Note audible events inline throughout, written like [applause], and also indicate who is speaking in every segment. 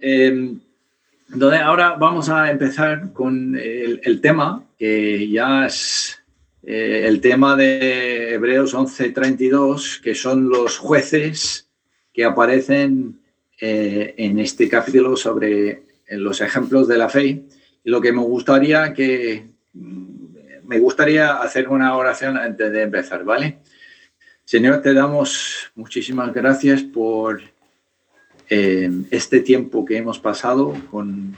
Speaker 1: Eh, ahora vamos a empezar con el, tema, que ya es eh, el tema de Hebreos 11:32, que son los jueces que aparecen eh, en este capítulo sobre los ejemplos de la fe. Y lo que me gustaría que me gustaría hacer una oración antes de empezar, ¿vale? Señor, te damos muchísimas gracias por eh, este tiempo que hemos pasado con,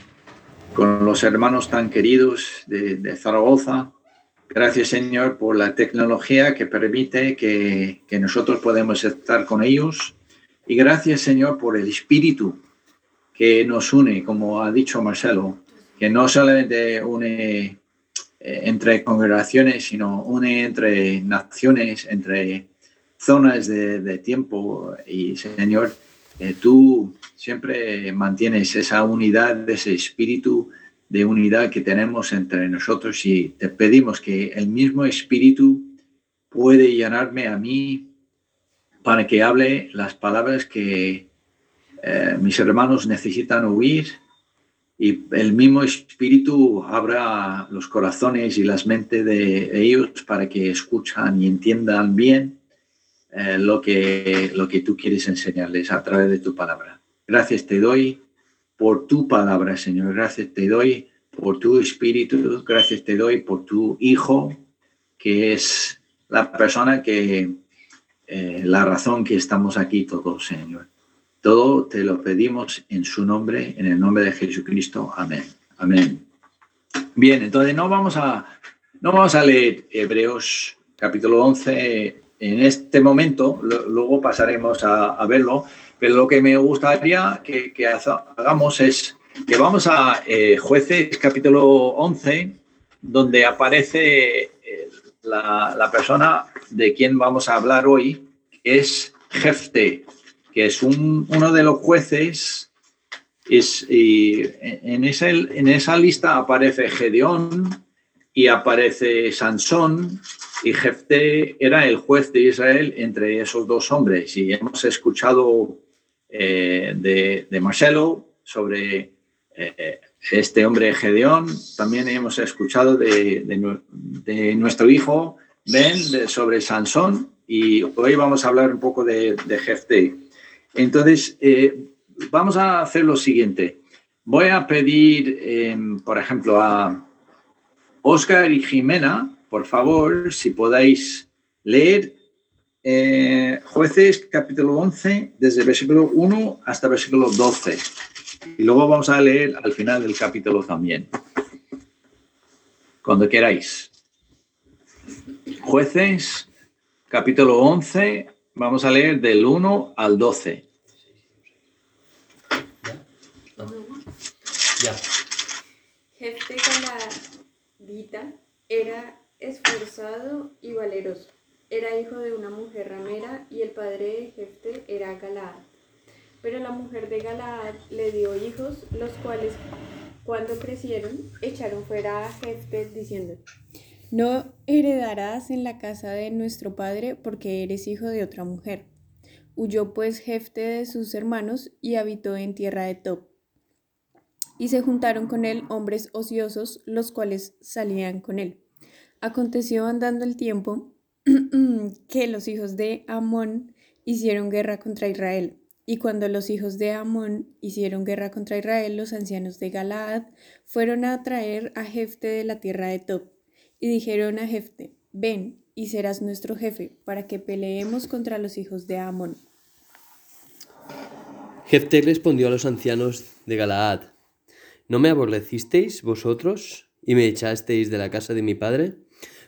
Speaker 1: con los hermanos tan queridos de, Zaragoza. Gracias, Señor, por la tecnología que permite que, que nosotros podemos estar con ellos. Y gracias, Señor, por el espíritu que nos une, como ha dicho Marcelo, que no solamente une eh, entre congregaciones, sino une entre naciones, entre zonas de, tiempo y Señor, eh, tú siempre mantienes esa unidad, ese espíritu de unidad que tenemos entre nosotros y te pedimos que el mismo espíritu puede llenarme a mí para que hable las palabras que eh, mis hermanos necesitan oír y el mismo espíritu abra los corazones y las mentes de ellos para que escuchan y entiendan bien eh, lo, que, lo que tú quieres enseñarles a través de tu palabra. Gracias te doy por tu palabra, Señor. Gracias te doy por tu espíritu. Gracias te doy por tu Hijo, que es la persona que, eh, la razón que estamos aquí todos, Señor. Todo te lo pedimos en su nombre, en el nombre de Jesucristo. Amén. Amén. Bien, entonces no vamos a, no vamos a leer Hebreos capítulo 11 en este momento, luego pasaremos a, verlo, pero lo que me gustaría que, hagamos es que vamos a eh, jueces capítulo 11, donde aparece eh, la, persona de quien vamos a hablar hoy, que es Jefte, que es uno de los jueces. Es, y en, en esa lista aparece Gedeón y aparece Sansón y Jefté era el juez de Israel entre esos dos hombres. Y hemos escuchado eh, de, Marcelo sobre eh, este hombre Gedeón. También hemos escuchado de, nuestro hijo Ben sobre Sansón. Y hoy vamos a hablar un poco de, Jefté. Entonces, eh, vamos a hacer lo siguiente. Voy a pedir, em, por ejemplo, a Oscar y Jimena por favor, si podáis leer eh, Jueces capítulo 11, desde versículo 1 hasta versículo 12. Y luego vamos a leer al final del capítulo también. Cuando queráis. Jueces capítulo 11, vamos a leer del 1 al 12.
Speaker 2: Ya. Jefe Vita era esforzado y valeroso. Era hijo de una mujer ramera y el padre de Jefte era Galaad. Pero la mujer de Galaad le dio hijos, los cuales cuando crecieron echaron fuera a Jefte diciendo, no heredarás en la casa de nuestro padre porque eres hijo de otra mujer. Huyó pues Jefte de sus hermanos y habitó en tierra de Top. Y se juntaron con él hombres ociosos, los cuales salían con él. Aconteció andando el tiempo [clears throat] que los hijos de Amón hicieron guerra contra Israel. Y cuando los hijos de Amón hicieron guerra contra Israel, los ancianos de Galaad fueron a traer a Jefte de la tierra de Top. Y dijeron a Jefte, ven y serás nuestro jefe, para que peleemos contra los hijos de Amón.
Speaker 3: Jefte respondió a los ancianos de Galaad, ¿no me aborrecisteis vosotros y me echasteis de la casa de mi padre?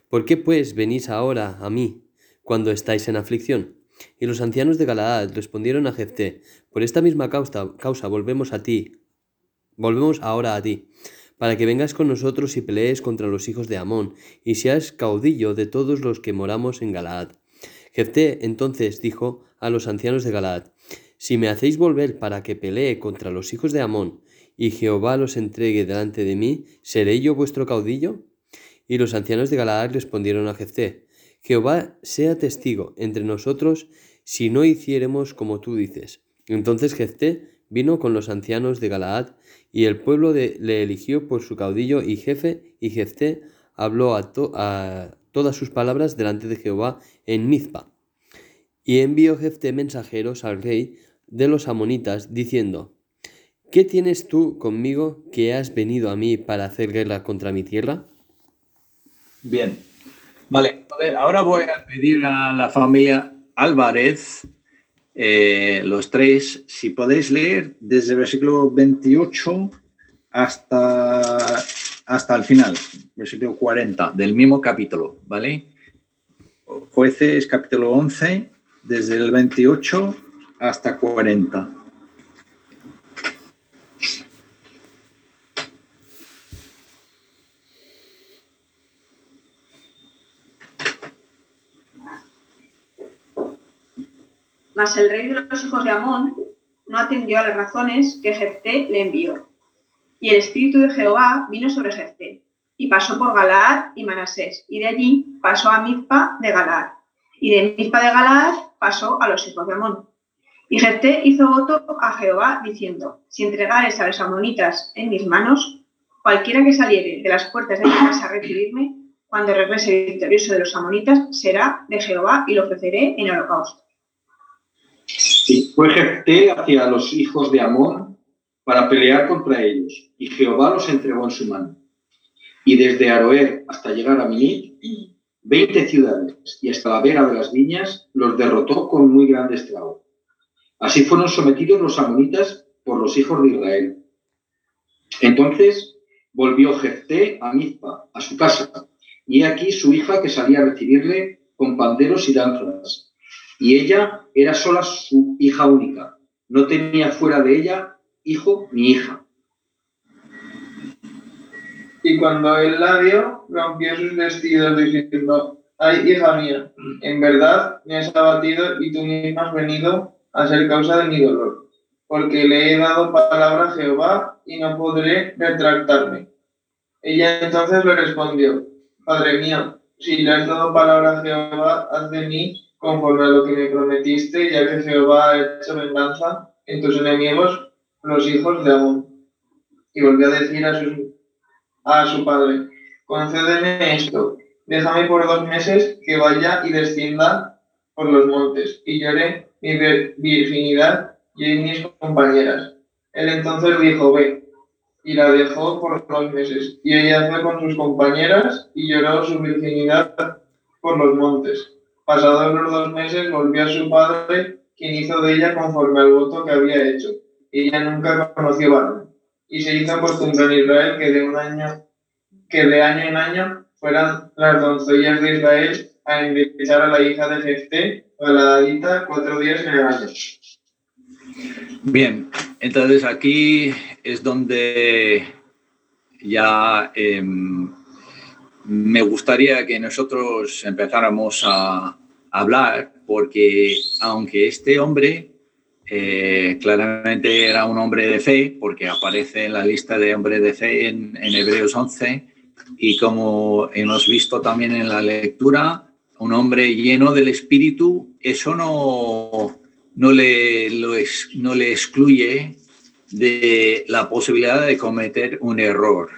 Speaker 3: ¿Por qué pues venís ahora a mí cuando estáis en aflicción? Y los ancianos de Galaad respondieron a Jefté, por esta misma causa, causa volvemos a ti, volvemos ahora a ti, para que vengas con nosotros y pelees contra los hijos de Amón, y seas caudillo de todos los que moramos en Galaad. Jefté entonces dijo a los ancianos de Galaad, si me hacéis volver para que pelee contra los hijos de Amón, y Jehová los entregue delante de mí, ¿seré yo vuestro caudillo? Y los ancianos de Galaad respondieron a Jefté, Jehová sea testigo entre nosotros si no hiciéremos como tú dices. Entonces Jefté vino con los ancianos de Galaad, y el pueblo le eligió por su caudillo y jefe, y Jefté habló a, todas sus palabras delante de Jehová en Mizpa. Y envió Jefté mensajeros al rey de los amonitas, diciendo, ¿Qué tienes tú conmigo que has venido a mí para hacer guerra contra mi tierra?
Speaker 1: Bien. Vale, ahora voy a pedir a la familia Álvarez, eh, los tres, si podéis leer desde el versículo 28 hasta, hasta el final, versículo 40 del mismo capítulo, ¿vale? Jueces capítulo 11, desde el 28 hasta 40.
Speaker 4: Mas el rey de los hijos de Amón no atendió a las razones que Jefté le envió. Y el espíritu de Jehová vino sobre Jefté, y pasó por Galaad y Manasés, y de allí pasó a Mizpa de Galaad, y de Mizpa de Galaad pasó a los hijos de Amón. Y Jefté hizo voto a Jehová, diciendo, si entregares a los amonitas en mis manos, cualquiera que saliere de las puertas de mi casa a recibirme, cuando regrese victorioso de los amonitas, será de Jehová y lo ofreceré en holocausto.
Speaker 5: Y fue Jefté hacia los hijos de Amón para pelear contra ellos, y Jehová los entregó en su mano. Y desde Aroer hasta llegar a Minit, veinte ciudades y hasta la vera de las viñas los derrotó con muy grande estrago. Así fueron sometidos los amonitas por los hijos de Israel. Entonces volvió Jefté a Mizpa, a su casa, y aquí su hija que salía a recibirle con panderos y danzas y ella era sola su hija única. No tenía fuera de ella hijo ni hija.
Speaker 6: Y cuando él la vio, rompió sus vestidos diciendo, ay, hija mía, en verdad me has abatido y tú misma has venido a ser causa de mi dolor, porque le he dado palabra a Jehová y no podré retractarme. Ella entonces le respondió, Padre mío, si le has dado palabra a Jehová, haz de mí conforme a lo que me prometiste, ya que Jehová ha hecho venganza en tus enemigos, los hijos de Amón. Y volvió a decir a, a su padre, concédeme esto, déjame por dos meses que vaya y descienda por los montes, y llore mi virginidad y mis compañeras. Él entonces dijo, ve, y la dejó por dos meses. Y ella fue con sus compañeras y lloró su virginidad por los montes. Pasados los dos meses volvió a su padre, quien hizo de ella conforme al voto que había hecho. Ella nunca conoció varón. Y se hizo costumbre en Israel que de un año, que de año en año fueran las doncellas de Israel a invitar a la hija de Jefté, a la Dadita, cuatro días en el año.
Speaker 1: Bien, entonces aquí es donde ya em, me gustaría que nosotros empezáramos a hablar, porque aunque este hombre eh, claramente era un hombre de fe, porque aparece en la lista de hombres de fe en, Hebreos 11, y como hemos visto también en la lectura, un hombre lleno del Espíritu, eso no, no, le, no le excluye de la posibilidad de cometer un error.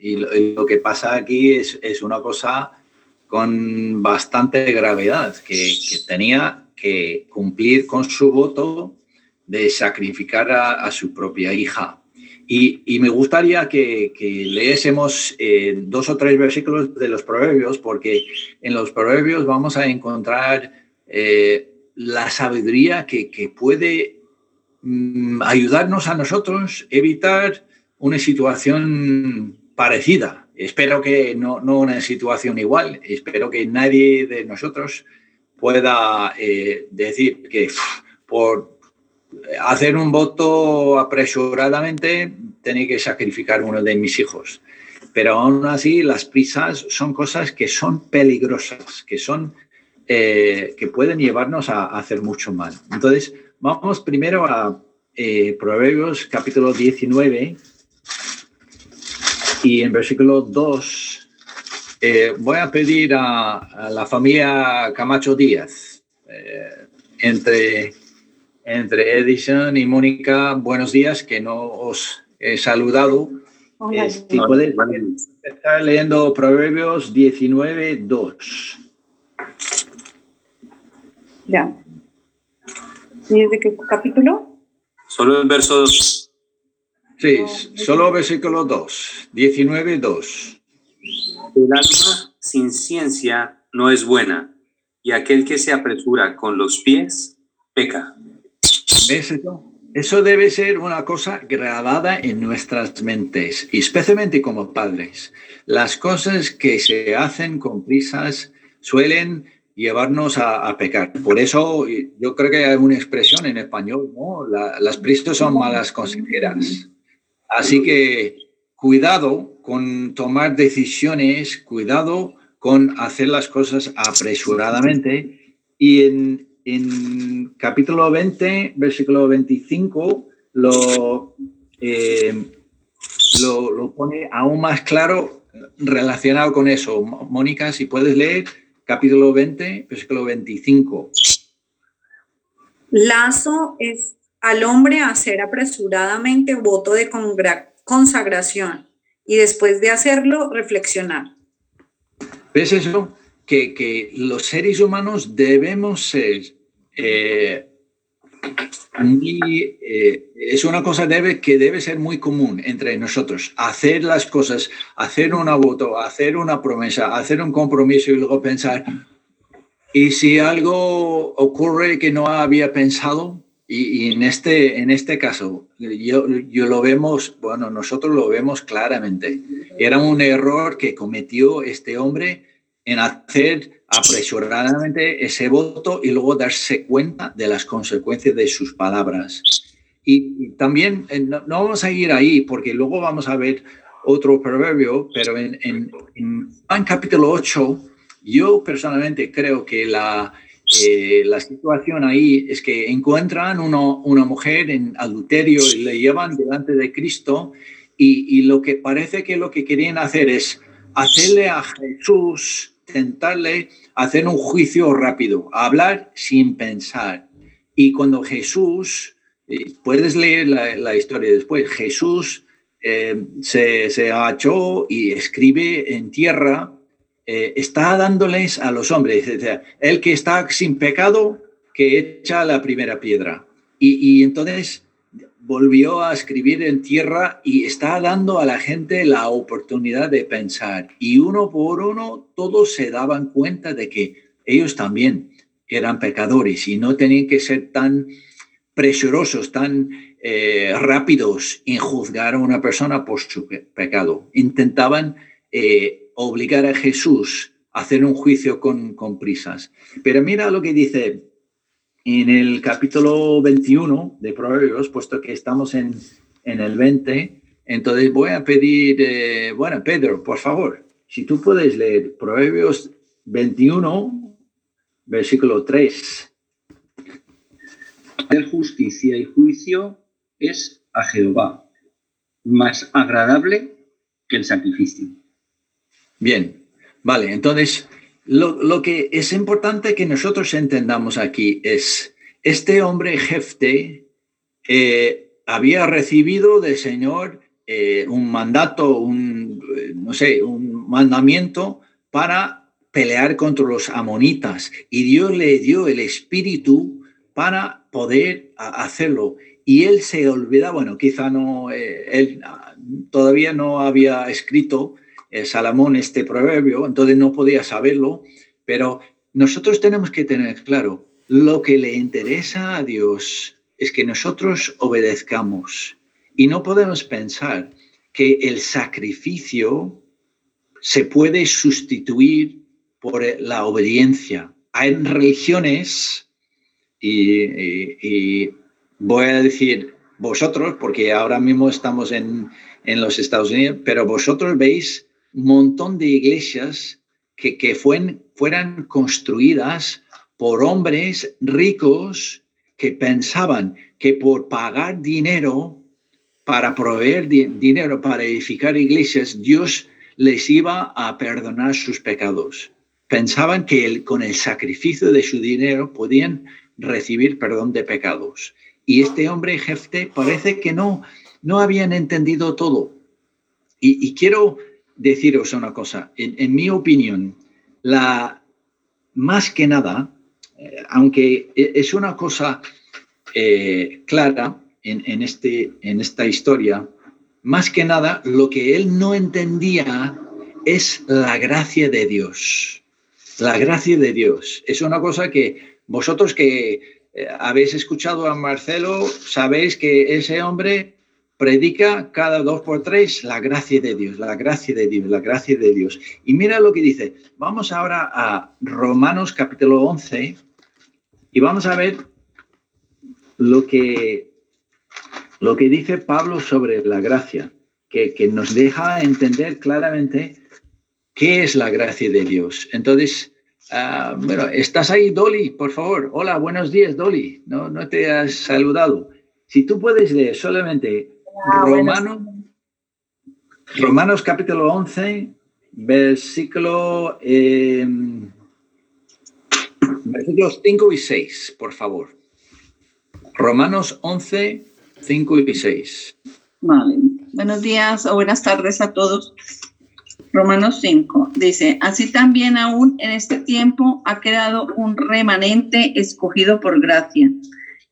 Speaker 1: Y lo, que pasa aquí es, es, una cosa con bastante gravedad, que, tenía que cumplir con su voto de sacrificar a, su propia hija. Y, y me gustaría que, que leésemos eh, dos o tres versículos de los proverbios, porque en los proverbios vamos a encontrar eh, la sabiduría que, que puede mm, ayudarnos a nosotros evitar una situación parecida. Espero que no, una situación igual. Espero que nadie de nosotros pueda eh, decir que por hacer un voto apresuradamente tenía que sacrificar uno de mis hijos. Pero aún así las prisas son cosas que son peligrosas, que son eh, que pueden llevarnos a, hacer mucho mal. Entonces, vamos primero a eh, Proverbios capítulo 19, y en versículo 2 eh, voy a pedir a, la familia Camacho Díaz, eh, entre entre Edison y Mónica, buenos días, que no os he saludado.
Speaker 7: Hola,
Speaker 1: puedes empezar leyendo Proverbios 19, 2.
Speaker 7: ya. ¿Y desde qué capítulo?
Speaker 8: Solo el verso 2.
Speaker 1: Sí, solo versículo 2, 19, 2.
Speaker 8: El alma sin ciencia no es buena, y aquel que se apresura con los pies peca.
Speaker 1: ¿Ves eso? Eso debe ser una cosa grabada en nuestras mentes, y especialmente como padres. Las cosas que se hacen con prisas suelen llevarnos a, pecar. Por eso yo creo que hay una expresión en español, ¿no? La- las prisas son malas consejeras. Así que cuidado con tomar decisiones, cuidado con hacer las cosas apresuradamente. Y en, en capítulo 20, versículo 25, lo, eh, lo, lo pone aún más claro relacionado con eso. Mónica, si puedes leer capítulo 20, versículo 25.
Speaker 7: Lazo es al hombre hacer apresuradamente voto de consagración y después de hacerlo reflexionar.
Speaker 1: ¿Ves eso? Que, que los seres humanos debemos ser eh, muy, eh, es una cosa que debe ser muy común entre nosotros. Hacer las cosas, hacer una voto, hacer una promesa, hacer un compromiso y luego pensar, ¿y si algo ocurre que no había pensado? Y, y en, este, en este caso, yo, yo lo vemos, bueno, nosotros lo vemos claramente. Era un error que cometió este hombre en hacer apresuradamente ese voto y luego darse cuenta de las consecuencias de sus palabras. Y, también eh, no, no, vamos a ir ahí porque luego vamos a ver otro proverbio, pero en, en, en Juan capítulo 8, yo personalmente creo que la, eh, la situación ahí es que encuentran uno, una mujer en adulterio y le llevan delante de Cristo y, y lo que parece que lo que querían hacer es hacerle a Jesús, tentarle, hacer un juicio rápido, hablar sin pensar. Y cuando Jesús, eh, puedes leer la, historia después, Jesús eh, se, se, agachó y escribe en tierra, eh, está dándoles a los hombres, o sea, el que está sin pecado, que echa la primera piedra. Y, y entonces volvió a escribir en tierra y está dando a la gente la oportunidad de pensar. Y uno por uno todos se daban cuenta de que ellos también eran pecadores y no tenían que ser tan presurosos, tan eh, rápidos en juzgar a una persona por su pe pecado. Intentaban eh, obligar a Jesús a hacer un juicio con prisas. Pero mira lo que dice en el capítulo 21 de Proverbios, puesto que estamos en, en el 20, entonces voy a pedir, eh, bueno, Pedro, por favor, si tú puedes leer Proverbios 21, versículo 3.
Speaker 9: Hacer justicia y juicio es a Jehová, más agradable que el sacrificio.
Speaker 1: Bien, vale, entonces lo, que es importante que nosotros entendamos aquí es, este hombre Jefte eh, había recibido del Señor eh, un mandato, un, no sé, un mandamiento para pelear contra los amonitas y Dios le dio el espíritu para poder hacerlo. Y él se olvida, bueno, quizá no, eh, él todavía no había escrito eh, Salomón este proverbio, entonces no podía saberlo, pero nosotros tenemos que tener claro, lo que le interesa a Dios es que nosotros obedezcamos y no podemos pensar que el sacrificio se puede sustituir por la obediencia. Hay religiones, y, y, voy a decir vosotros, porque ahora mismo estamos en, en los Estados Unidos, pero vosotros veis montón de iglesias que, que fuen, fueran construidas por hombres ricos que pensaban que por pagar dinero para proveer di dinero para edificar iglesias, Dios les iba a perdonar sus pecados. Pensaban que el, con el sacrificio de su dinero podían recibir perdón de pecados. Y este hombre, Jefte, parece que no, no habían entendido todo. Y, quiero deciros una cosa, en, mi opinión, la, más que nada, eh, aunque e, es una cosa eh, clara en, este, en esta historia, más que nada lo que él no entendía es la gracia de Dios. La gracia de Dios. Es una cosa que vosotros que eh, habéis escuchado a Marcelo, sabéis que ese hombre predica cada dos por tres la gracia de Dios, la gracia de Dios, la gracia de Dios. Y mira lo que dice. Vamos ahora a Romanos capítulo 11 y vamos a ver lo que, lo que dice Pablo sobre la gracia, que, que nos deja entender claramente qué es la gracia de Dios. Entonces, uh, bueno, ¿estás ahí, Dolly? Por favor. Hola, buenos días, Dolly. No, no te has saludado. Si tú puedes leer solamente Ah, Romanos, Romanos capítulo 11, versículo, em, versículos 5 y 6, por favor. Romanos 11, 5 y 6.
Speaker 10: Vale. Buenos días o buenas tardes a todos. Romanos 5 dice, así también aún en este tiempo ha quedado un remanente escogido por gracia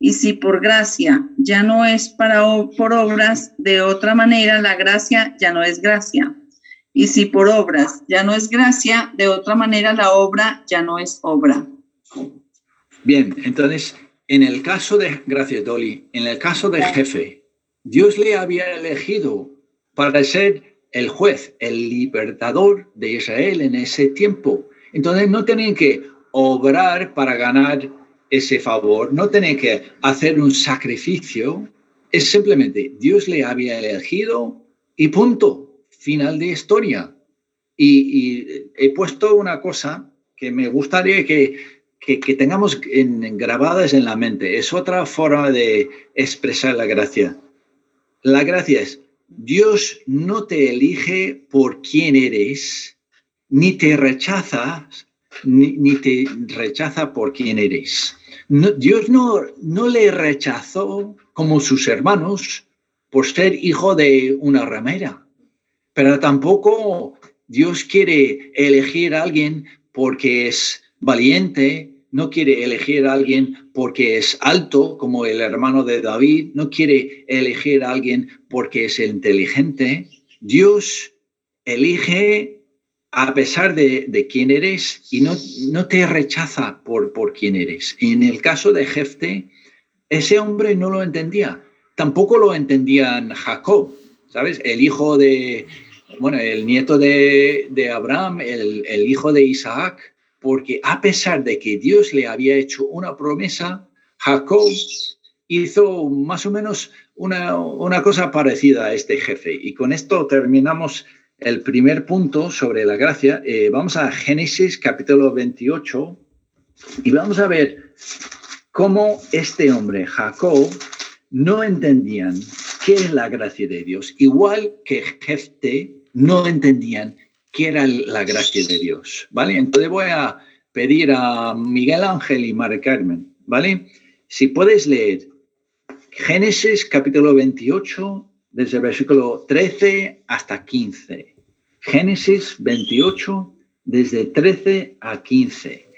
Speaker 10: y si por gracia ya no es para por obras, de otra manera la gracia ya no es gracia. Y si por obras ya no es gracia, de otra manera la obra ya no es obra.
Speaker 1: Bien, entonces, en el caso de, gracias Dolly, en el caso de jefe, Dios le había elegido para ser el juez, el libertador de Israel en ese tiempo. Entonces no tenían que obrar para ganar ese favor, no tiene que hacer un sacrificio, es simplemente Dios le había elegido y punto, final de historia. Y, he puesto una cosa que me gustaría que, que, tengamos en, grabadas en la mente, es otra forma de expresar la gracia. La gracia es, Dios no te elige por quién eres, ni te rechaza, ni, ni te rechaza por quién eres. Dios no, no le rechazó como sus hermanos por ser hijo de una ramera, pero tampoco Dios quiere elegir a alguien porque es valiente, no quiere elegir a alguien porque es alto, como el hermano de David, no quiere elegir a alguien porque es inteligente. Dios elige a pesar de, quién eres y no, no te rechaza por, por quién eres. En el caso de Jefte, ese hombre no lo entendía. Tampoco lo entendían Jacob, ¿sabes? El hijo de, bueno, el nieto de, Abraham, el, hijo de Isaac, porque a pesar de que Dios le había hecho una promesa, Jacob hizo más o menos una, una cosa parecida a este jefe. Y con esto terminamos el primer punto sobre la gracia, eh, vamos a Génesis capítulo 28 y vamos a ver cómo este hombre, Jacob, no entendían qué es la gracia de Dios, igual que Jefte no entendían qué era la gracia de Dios, ¿vale? Entonces voy a pedir a Miguel Ángel y Mari Carmen, ¿vale? Si puedes leer Génesis capítulo 28 desde el versículo 13 hasta 15. Génesis 28, desde 13 a 15.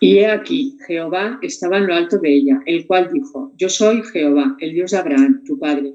Speaker 11: Y he aquí, Jehová estaba en lo alto de ella, el cual dijo, Yo soy Jehová, el Dios de Abraham, tu padre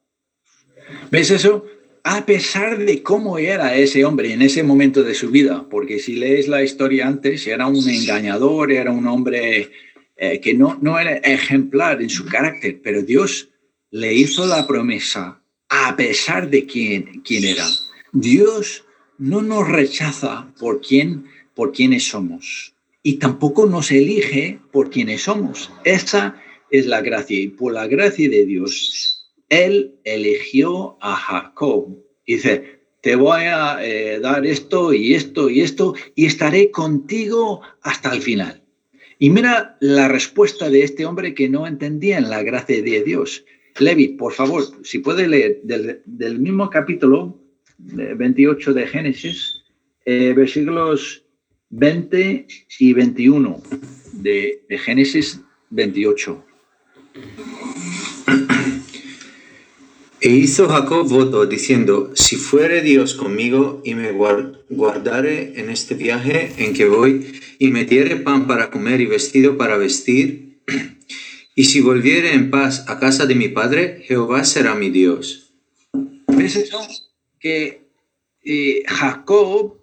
Speaker 1: ¿Ves eso? A pesar de cómo era ese hombre en ese momento de su vida, porque si lees la historia antes, era un engañador, era un hombre eh, que no, no era ejemplar en su carácter, pero Dios le hizo la promesa a pesar de quién, quién era. Dios no nos rechaza por quién, por quiénes somos y tampoco nos elige por quiénes somos. Esa es la gracia y por la gracia de Dios, Él eligió a Jacob. Dice, te voy a eh, dar esto y esto y esto y estaré contigo hasta el final. Y mira la respuesta de este hombre que no entendía en la gracia de Dios. Levi, por favor, si puede leer del, mismo capítulo 28 de Génesis, eh, versículos 20 y 21 de, de Génesis 28.
Speaker 8: E hizo Jacob voto diciendo, si fuere Dios conmigo y me guardare en este viaje en que voy, y me diere pan para comer y vestido para vestir, [clears throat] y si volviere en paz a casa de mi padre, Jehová será mi Dios.
Speaker 1: ¿Ves eso? Que eh, Jacob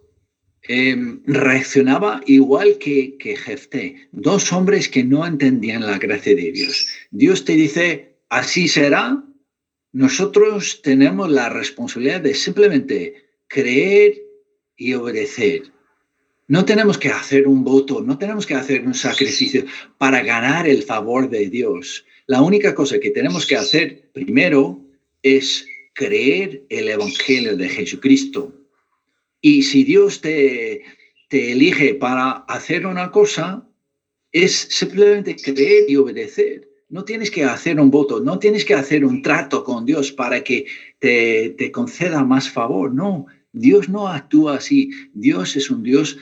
Speaker 1: em, reaccionaba igual que, que Jefté, dos hombres que no entendían la gracia de Dios. Dios te dice, así será, nosotros tenemos la responsabilidad de simplemente creer y obedecer. No tenemos que hacer un voto, no tenemos que hacer un sacrificio para ganar el favor de Dios. La única cosa que tenemos que hacer primero es creer el Evangelio de Jesucristo. Y si Dios te, te elige para hacer una cosa, es simplemente creer y obedecer. No tienes que hacer un voto, no tienes que hacer un trato con Dios para que te, conceda más favor. No, Dios no actúa así. Dios es un Dios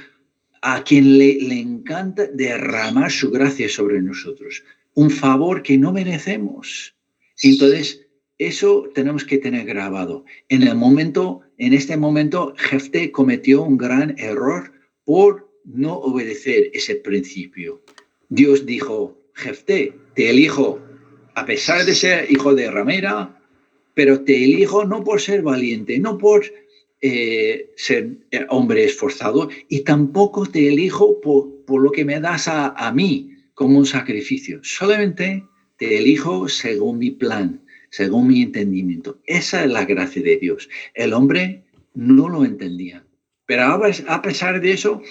Speaker 1: a quien le, le encanta derramar su gracia sobre nosotros. Un favor que no merecemos. Entonces, eso tenemos que tener grabado. En el momento, en este momento, Jefte cometió un gran error por no obedecer ese principio. Dios dijo, Jefté, te elijo a pesar de ser hijo de ramera, pero te elijo no por ser valiente, no por eh, ser eh, hombre esforzado, y tampoco te elijo por, lo que me das a, a mí como un sacrificio. Solamente te elijo según mi plan, según mi entendimiento. Esa es la gracia de Dios. El hombre no lo entendía. Pero a pesar de eso,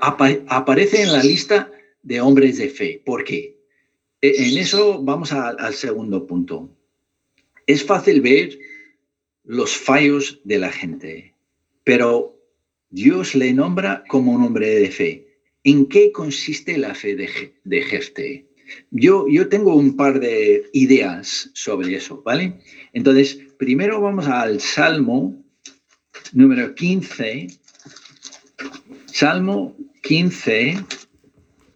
Speaker 1: aparece en la lista de hombres de fe. ¿Por qué? E, en eso vamos al segundo punto. Es fácil ver los fallos de la gente, pero Dios le nombra como un hombre de fe. ¿En qué consiste la fe de, de Jefte? Yo, yo tengo un par de ideas sobre eso, ¿vale? Entonces, primero vamos al Salmo número 15. Salmo 15,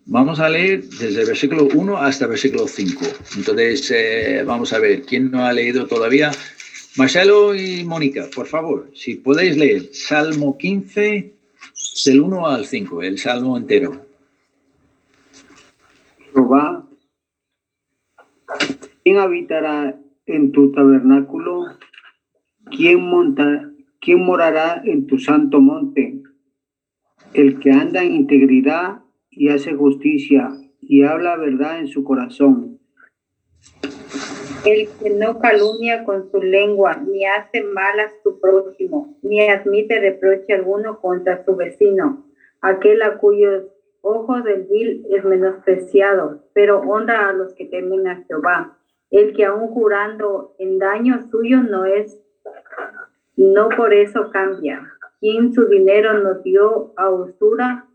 Speaker 1: Vamos a leer desde el versículo 1 hasta el versículo 5. Entonces, eh, vamos a ver, ¿quién no ha leído todavía? Marcelo y Mónica, por favor, si podéis leer Salmo 15, del 1 al 5, el Salmo entero.
Speaker 9: Jehová, ¿quién habitará en tu tabernáculo? ¿Quién, monta, ¿Quién morará en tu santo monte? El que anda en integridad y hace justicia y habla verdad en su corazón.
Speaker 12: El que no calumnia con su lengua, ni hace mal a su prójimo, ni admite reproche alguno contra su vecino, aquel a cuyos ojos del vil es menospreciado, pero honra a los que temen a Jehová. El que aún jurando en daño suyo no es, no por eso cambia. Quien su dinero nos dio a usura,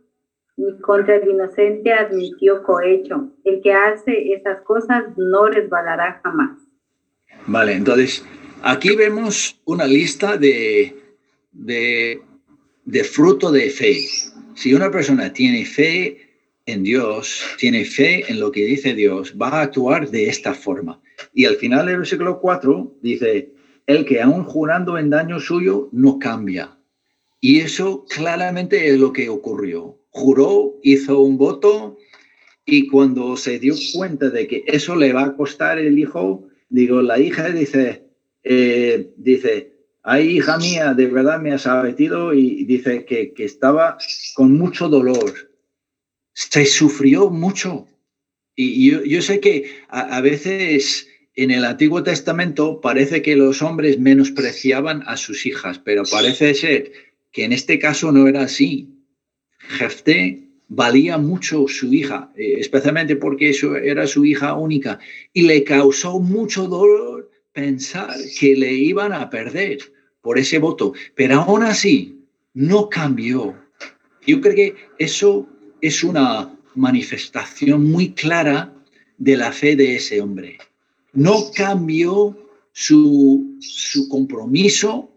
Speaker 12: contra el inocente admitió cohecho. El que hace esas cosas no resbalará jamás.
Speaker 1: Vale, entonces aquí vemos una lista de, de, fruto de fe. Si una persona tiene fe en Dios, tiene fe en lo que dice Dios, va a actuar de esta forma. Y al final del versículo 4 dice, el que aún jurando en daño suyo no cambia. Y eso claramente es lo que ocurrió juró, hizo un voto y cuando se dio cuenta de que eso le va a costar el hijo, digo, la hija dice, eh, dice, ay hija mía, de verdad me has abatido y dice que, estaba con mucho dolor. Se sufrió mucho. Y yo, sé que a, veces en el Antiguo Testamento parece que los hombres menospreciaban a sus hijas, pero parece ser que en este caso no era así. Jefté valía mucho su hija, eh, especialmente porque eso era su hija única, y le causó mucho dolor pensar que le iban a perder por ese voto, pero aún así no cambió. Yo creo que eso es una manifestación muy clara de la fe de ese hombre. No cambió su, su compromiso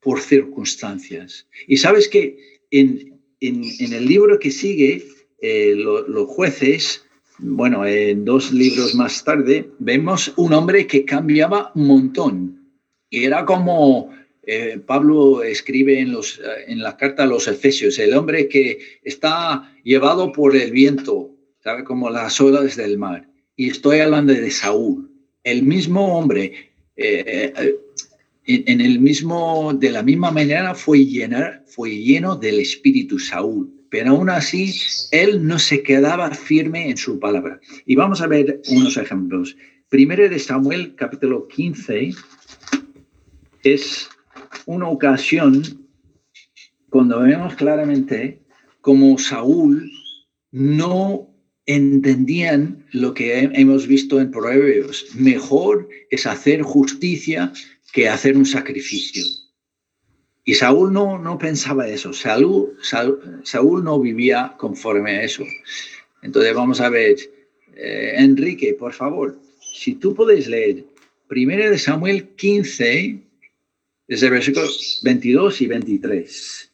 Speaker 1: por circunstancias. Y sabes que en, en, el libro que sigue, eh, los jueces, bueno, en dos libros más tarde, vemos un hombre que cambiaba un montón. Y era como eh, Pablo escribe en, los, en la carta a los Efesios, el hombre que está llevado por el viento, ¿sabe? Como las olas del mar. Y estoy hablando de Saúl, el mismo hombre. Eh, en, el mismo, de la misma manera fue, llenar, fue lleno del Espíritu Saúl, pero aún así él no se quedaba firme en su palabra. Y vamos a ver unos ejemplos. Primero de Samuel, capítulo 15, es una ocasión cuando vemos claramente cómo Saúl no entendían lo que hemos visto en Proverbios. Mejor es hacer justicia que hacer un sacrificio. Y Saúl no, no pensaba eso, Saúl, Saúl, no vivía conforme a eso. Entonces vamos a ver, eh, Enrique, por favor, si tú puedes leer 1 de Samuel 15, desde versículos 22 y 23.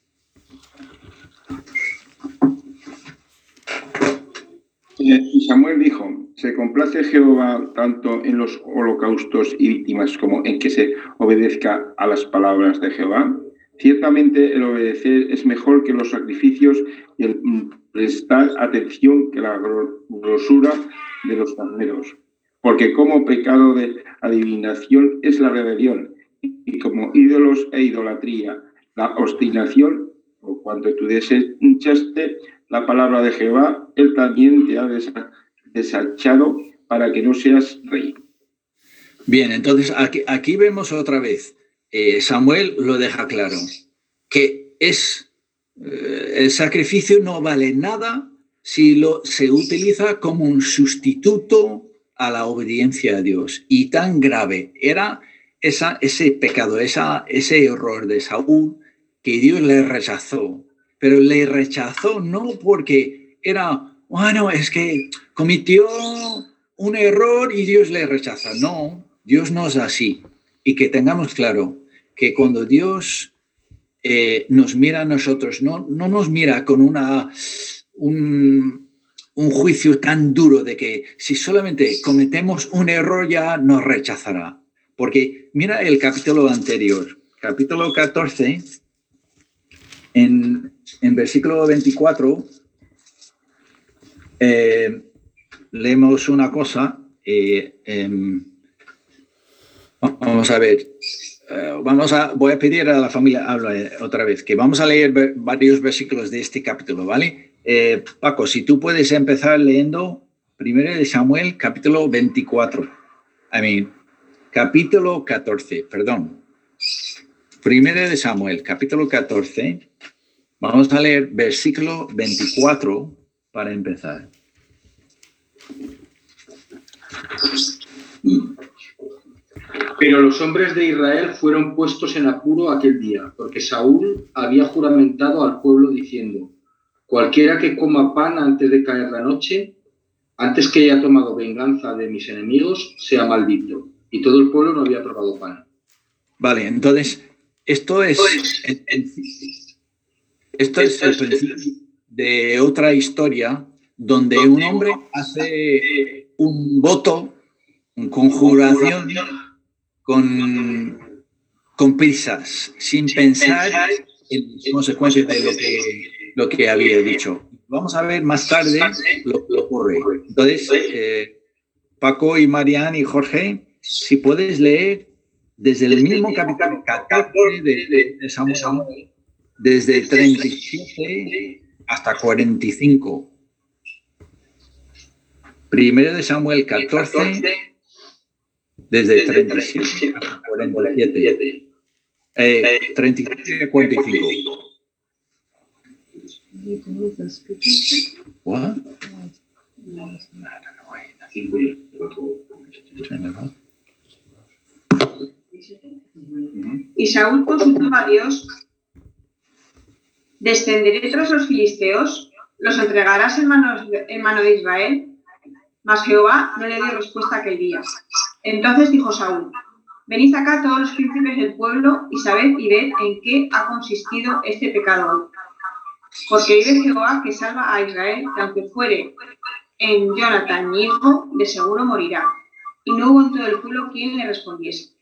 Speaker 13: Y Samuel dijo, se complace Jehová tanto en los holocaustos y víctimas como en que se obedezca a las palabras de Jehová. Ciertamente el obedecer es mejor que los sacrificios y el prestar atención que la grosura de los carneros. Porque como pecado de adivinación es la rebelión y como ídolos e idolatría, la obstinación, o cuando tú desechaste la palabra de Jehová, él también te ha desechado para que no seas rey.
Speaker 1: Bien, entonces aquí, aquí vemos otra vez, eh, Samuel lo deja claro, que es eh, el sacrificio no vale nada si lo, se utiliza como un sustituto a la obediencia a Dios. Y tan grave era esa, ese pecado, esa, ese error de Saúl que Dios le rechazó pero le rechazó no porque era, bueno, es que cometió un error y Dios le rechaza. No, Dios no es así. Y que tengamos claro que cuando Dios eh, nos mira a nosotros, no, no nos mira con una, un, un juicio tan duro de que si solamente cometemos un error ya nos rechazará. Porque mira el capítulo anterior, capítulo 14, en, en versículo 24 eh, leemos una cosa. Eh, em, vamos a ver. Eh, vamos a, voy a pedir a la familia, habla otra vez, que vamos a leer varios versículos de este capítulo, ¿vale? Paco, si tú puedes empezar leyendo primero de Samuel, capítulo 24. I mean, capítulo 14, perdón. Primero de Samuel, capítulo 14, Vamos a leer versículo 24 para empezar.
Speaker 5: Pero los hombres de Israel fueron puestos en apuro aquel día, porque Saúl había juramentado al pueblo diciendo, cualquiera que coma pan antes de caer la noche, antes que haya tomado venganza de mis enemigos, sea maldito. Y todo el pueblo no había probado pan.
Speaker 1: Vale, entonces, esto es, esto es el principio de otra historia donde un hombre hace un voto, una conjuración con, con prisas, sin pensar en las consecuencias de lo que, lo que había dicho. Vamos a ver más tarde lo que ocurre. Entonces, eh, Paco y Marian y Jorge, si puedes leer desde el mismo capítulo 14 de, de Samuel desde 37 hasta 45. Primero de Samuel 14, desde 37 a 47. Eh, 37 a 45. What?
Speaker 4: Y Saúl consultó a Dios, ¿descenderé tras los filisteos? ¿Los entregarás en, mano de Israel? Mas Jehová no le dio respuesta aquel día. Entonces dijo Saúl, venid acá todos los príncipes del pueblo y sabed y ved en qué ha consistido este pecado. Porque vive Jehová que salva a Israel, que aunque fuere en Jonathan mi hijo, de seguro morirá. Y no hubo en todo el pueblo quien le respondiese.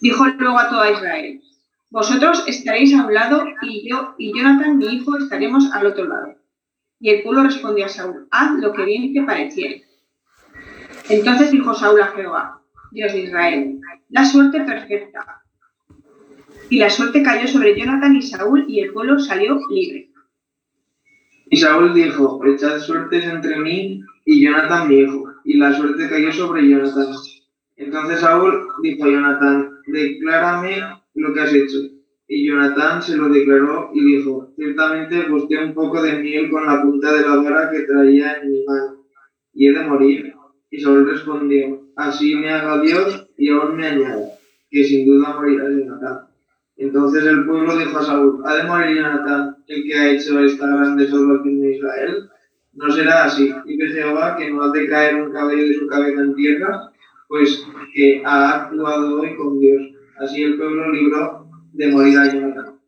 Speaker 4: Dijo luego a toda Israel, vosotros estaréis a un lado y yo y Jonathan mi hijo estaremos al otro lado. Y el pueblo respondió a Saúl, haz lo que bien te pareciere. Entonces dijo Saúl a Jehová, Dios de Israel, la suerte perfecta. Y la suerte cayó sobre Jonathan y Saúl y el pueblo salió libre.
Speaker 6: Y Saúl dijo, echad suertes entre mí y Jonathan mi hijo. Y la suerte cayó sobre Jonathan. Entonces Saúl dijo a Jonathan, declárame lo que has hecho. Y Jonathan se lo declaró y dijo, ciertamente busqué un poco de miel con la punta de la vara que traía en mi mano, y he de morir. Y Saúl respondió, así me haga Dios y aún me añada, que sin duda morirá Jonathan. Entonces el pueblo dijo a Saúl, ¿ha de morir Jonathan, el que ha hecho esta grande salvación de Israel? No será así. Y que Jehová, que no hace caer un cabello de su cabeza en tierra, pues que ha actuado hoy con Dios. Así el pueblo libró de morir a Jonathan.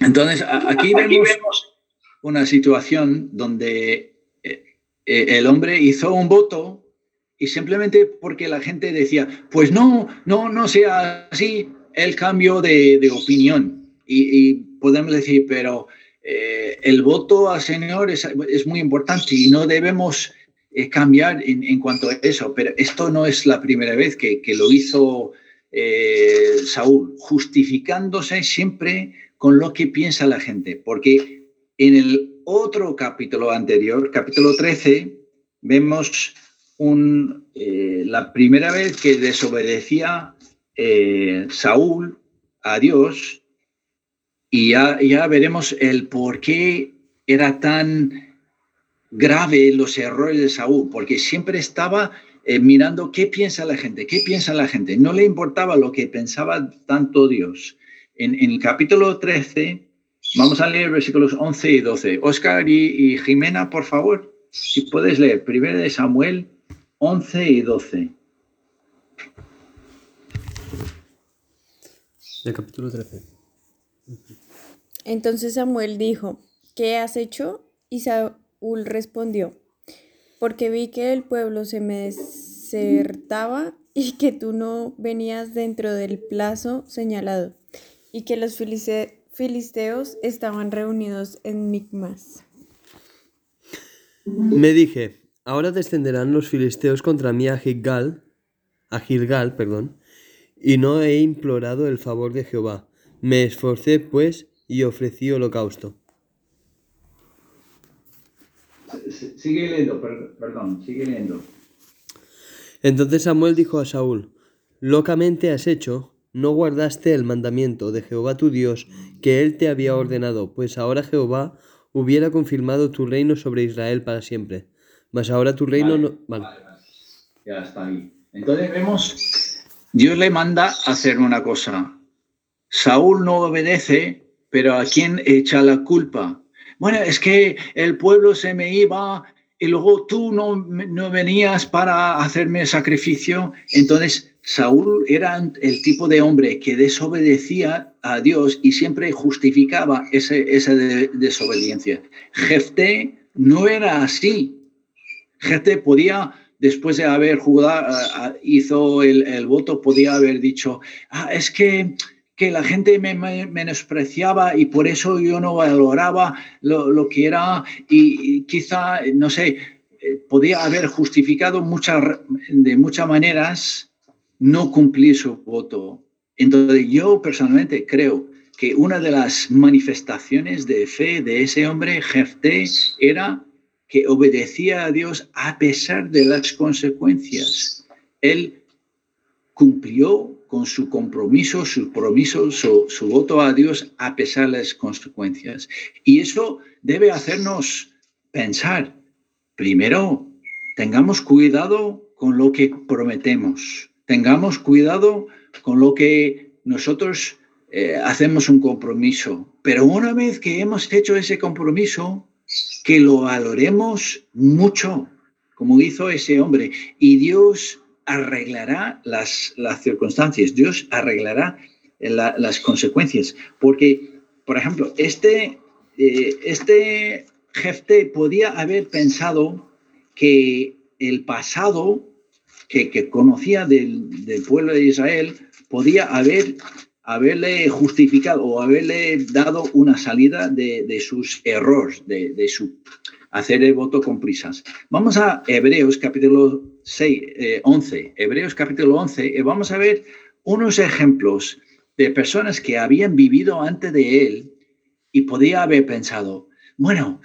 Speaker 1: Entonces, aquí vemos una situación donde eh, eh, el hombre hizo un voto y simplemente porque la gente decía, pues no, no, no sea así, el cambio de, de opinión. Y, y podemos decir, pero eh, el voto al Señor es, es muy importante y no debemos eh, cambiar en, en cuanto a eso. Pero esto no es la primera vez que, que lo hizo eh, Saúl, justificándose siempre con lo que piensa la gente, porque en el otro capítulo anterior, capítulo 13, vemos un, eh, la primera vez que desobedecía eh, Saúl a Dios y ya, ya veremos el por qué era tan grave los errores de Saúl, porque siempre estaba eh, mirando qué piensa la gente, qué piensa la gente. No le importaba lo que pensaba tanto Dios. En, en el capítulo 13, vamos a leer versículos 11 y 12. Oscar y, y Jimena, por favor, si puedes leer, primero de Samuel 11 y 12.
Speaker 3: El capítulo 13.
Speaker 2: Entonces Samuel dijo, ¿qué has hecho? Y Saúl respondió, porque vi que el pueblo se me desertaba y que tú no venías dentro del plazo señalado, y que los filisteos estaban reunidos en Micmas.
Speaker 3: Me dije, ahora descenderán los filisteos contra mí a Gilgal, a Gilgal, perdón, y no he implorado el favor de Jehová. Me esforcé, pues, y ofrecí holocausto.
Speaker 1: Sigue leyendo, perdón, sigue leyendo.
Speaker 3: Entonces Samuel dijo a Saúl, Locamente has hecho, no guardaste el mandamiento de Jehová tu Dios que él te había ordenado, pues ahora Jehová hubiera confirmado tu reino sobre Israel para siempre. Mas ahora tu reino
Speaker 1: Vale,
Speaker 3: no... Vale.
Speaker 1: Ya está ahí. Entonces vemos, Dios le manda a hacer una cosa. Saúl no obedece, pero ¿a quién echa la culpa? Bueno, es que el pueblo se me iba y luego tú no, no venías para hacerme sacrificio. Entonces Saúl era el tipo de hombre que desobedecía a Dios y siempre justificaba ese, esa de- desobediencia. Jefté no era así. Jefté podía, después de haber jugado, hizo el, el voto, podía haber dicho, ah, es que, que la gente me, me- menospreciaba y por eso yo no valoraba lo, que era y, y quizá, no sé, eh, podía haber justificado muchas, de muchas maneras no cumplir su voto. Entonces yo personalmente creo que una de las manifestaciones de fe de ese hombre, Jefté, era que obedecía a Dios a pesar de las consecuencias. Él cumplió con su compromiso, su promiso, su, voto a Dios a pesar de las consecuencias. Y eso debe hacernos pensar, primero, tengamos cuidado con lo que prometemos, tengamos cuidado con lo que nosotros eh, hacemos un compromiso, pero una vez que hemos hecho ese compromiso, que lo valoremos mucho, como hizo ese hombre, y Dios arreglará las, las circunstancias, Dios arreglará las consecuencias, porque, por ejemplo, este, eh, este jefe podía haber pensado que el pasado que, que conocía del, del, pueblo de Israel podía haber haberle justificado o haberle dado una salida de, de sus errores, de, de, su hacer el voto con prisas. Vamos a Hebreos capítulo 6, eh, 11, Hebreos capítulo 11, y vamos a ver unos ejemplos de personas que habían vivido antes de él y podía haber pensado, bueno,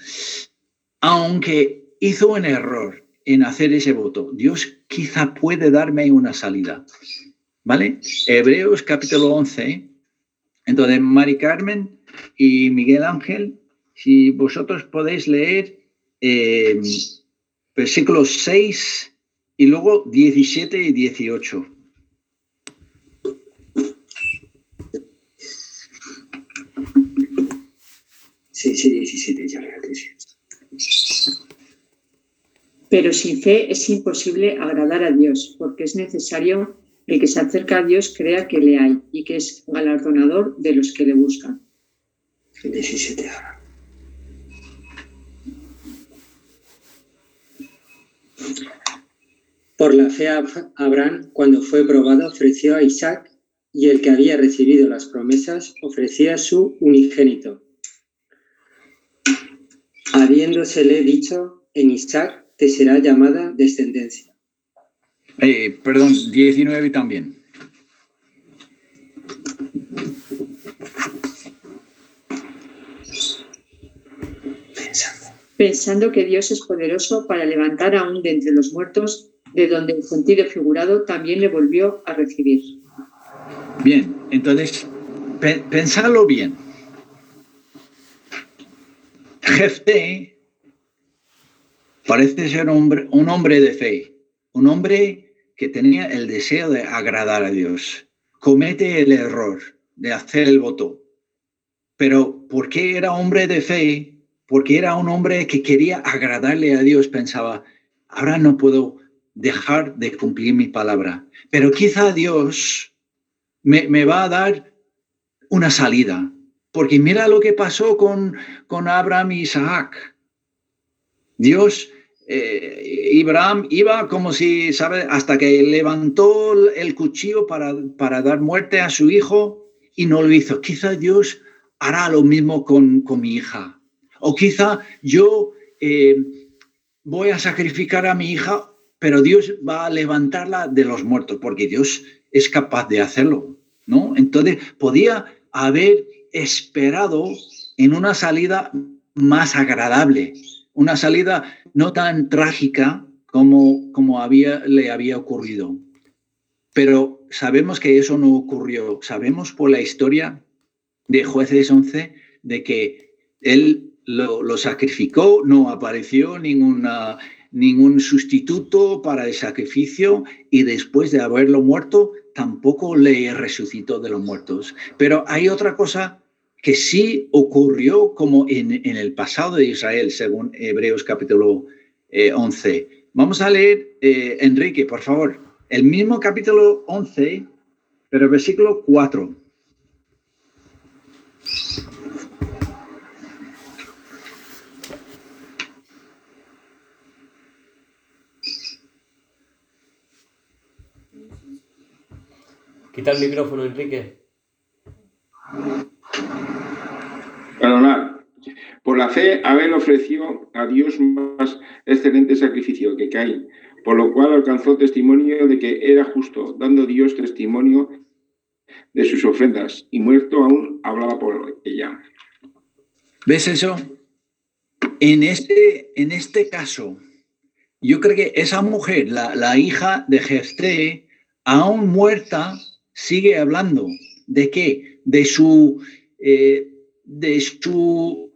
Speaker 1: aunque hizo un error en hacer ese voto, Dios quizá puede darme una salida. ¿Vale? Hebreos capítulo 11. Entonces, Mari Carmen y Miguel Ángel, si vosotros podéis leer eh, versículos 6 y luego 17 y 18.
Speaker 14: Sí, sí, 17, ya
Speaker 11: Pero sin fe es imposible agradar a Dios, porque es necesario el que se acerca a Dios crea que le hay y que es galardonador de los que le buscan.
Speaker 14: 17 Por la fe Abraham, cuando fue probado, ofreció a Isaac y el que había recibido las promesas ofrecía su unigénito. Habiéndosele dicho, en Isaac te será llamada descendencia.
Speaker 1: Eh, perdón, 19 también.
Speaker 11: Pensando que Dios es poderoso para levantar aún de entre los muertos, de donde el sentido figurado también le volvió a recibir.
Speaker 1: Bien, entonces, pe pensadlo bien. Jefté parece ser un hombre, un hombre de fe, un hombre que tenía el deseo de agradar a Dios. Comete el error de hacer el voto. Pero porque era hombre de fe, porque era un hombre que quería agradarle a Dios, pensaba, ahora no puedo dejar de cumplir mi palabra, pero quizá Dios me, me va a dar una salida, porque mira lo que pasó con, con Abraham y Isaac. Dios eh, Abraham iba como si, ¿sabe? Hasta que levantó el cuchillo para, para dar muerte a su hijo y no lo hizo. Quizá Dios hará lo mismo con, con mi hija. O quizá yo eh, voy a sacrificar a mi hija, pero Dios va a levantarla de los muertos, porque Dios es capaz de hacerlo, ¿no? Entonces, podía haber esperado en una salida más agradable, una salida no tan trágica como, como le había ocurrido. Pero sabemos que eso no ocurrió. Sabemos por la historia de jueces 11 de que él lo sacrificó, no apareció ninguna, ningún sustituto para el sacrificio y después de haberlo muerto tampoco le resucitó de los muertos. Pero hay otra cosa que sí ocurrió como en, en el pasado de Israel, según Hebreos capítulo eh, 11. Vamos a leer, eh, Enrique, por favor, el mismo capítulo 11, pero versículo 4.
Speaker 3: Quita el micrófono, Enrique.
Speaker 13: Perdonad. Por la fe, Abel ofreció a Dios más excelente sacrificio que Caín, por lo cual alcanzó testimonio de que era justo, dando Dios testimonio de sus ofrendas, y muerto aún hablaba por ella.
Speaker 1: ¿Ves eso? en este, en este caso, yo creo que esa mujer, la, la hija de Jefté, aún muerta, sigue hablando. ¿De qué? De su, eh, de su